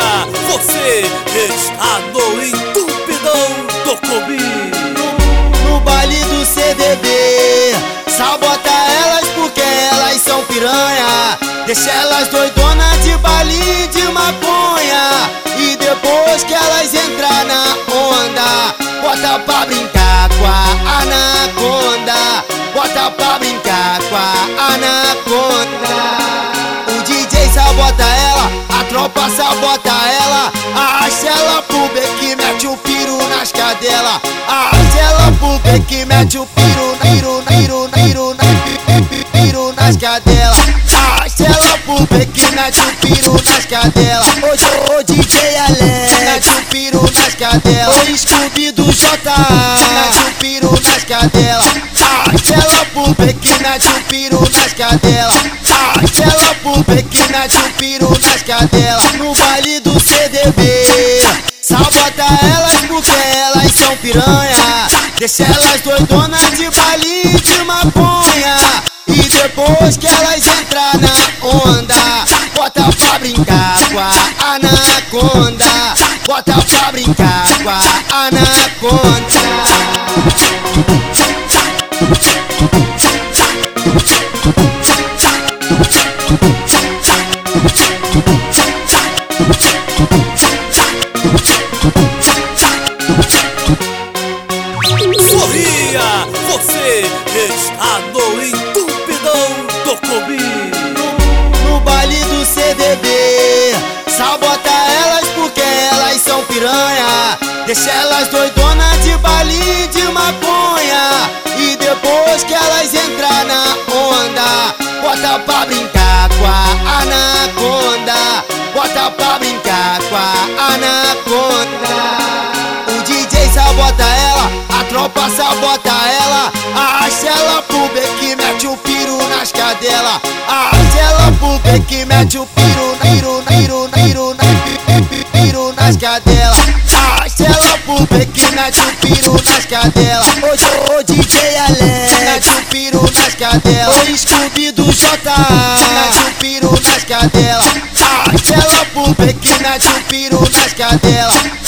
música, você está no entupidão do Comi. No, no baile do CDB, sabota elas porque elas são piranha. Deixa elas doidonas de baile de maconha. E depois que elas entrar na onda, bota pra brincar. Tropa sabota ela. Arraste ela pro que mete o piru nas cadelas. Arraste ela pro que mete o piru, piru, piru, piru, piru nas cadelas. Arraste ela pro que mete o piru nas cadelas. Hoje o DJ Alé mete o piru nas cadelas. O Scooby do J mete o piru nas cadelas. Arraste ela pro que mete o piru nas cadelas. Arraste ela pro que mete o piru nas cadelas. No baile do CDB. Sabota elas porque elas são piranha. Deixa elas doidonas de baile de maconha. E depois que elas entrar na onda, bota pra brincar com a anaconda. Bota pra brincar com a anaconda. Sorria, você está no entupidão do Cobi. No, no baile do CDB, sabota elas porque elas são piranha. Deixa elas doidonas de baile de maconha. E depois que elas entrar na onda, bota pra brincar com a anaconda. Bota pra brincar a tropa sabota ela. Arraste ela pro que mete o piru nas cadelas. Arraste ela pro que mete o piru, piru, piru, piru, piru nas cadelas. Arraste ela pro que mete o piru nas cadelas. Hoje o DJ Alé mete o piru nas cadelas. O Scooby do J mete o piru nas cadelas. Arraste ela pro que mete o piru nas cadelas.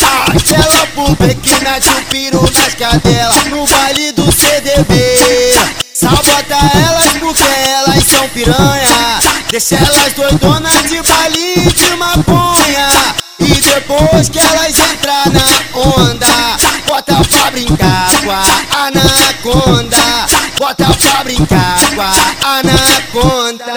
Arraste ela pro que mete o piru nas cadelas. No baile do CDB. Sabota elas porque elas são piranha. Deixa elas doidonas de baile de maconha. E depois que elas entrar na onda, bota pra brincar com a anaconda. Bota pra brincar com a anaconda.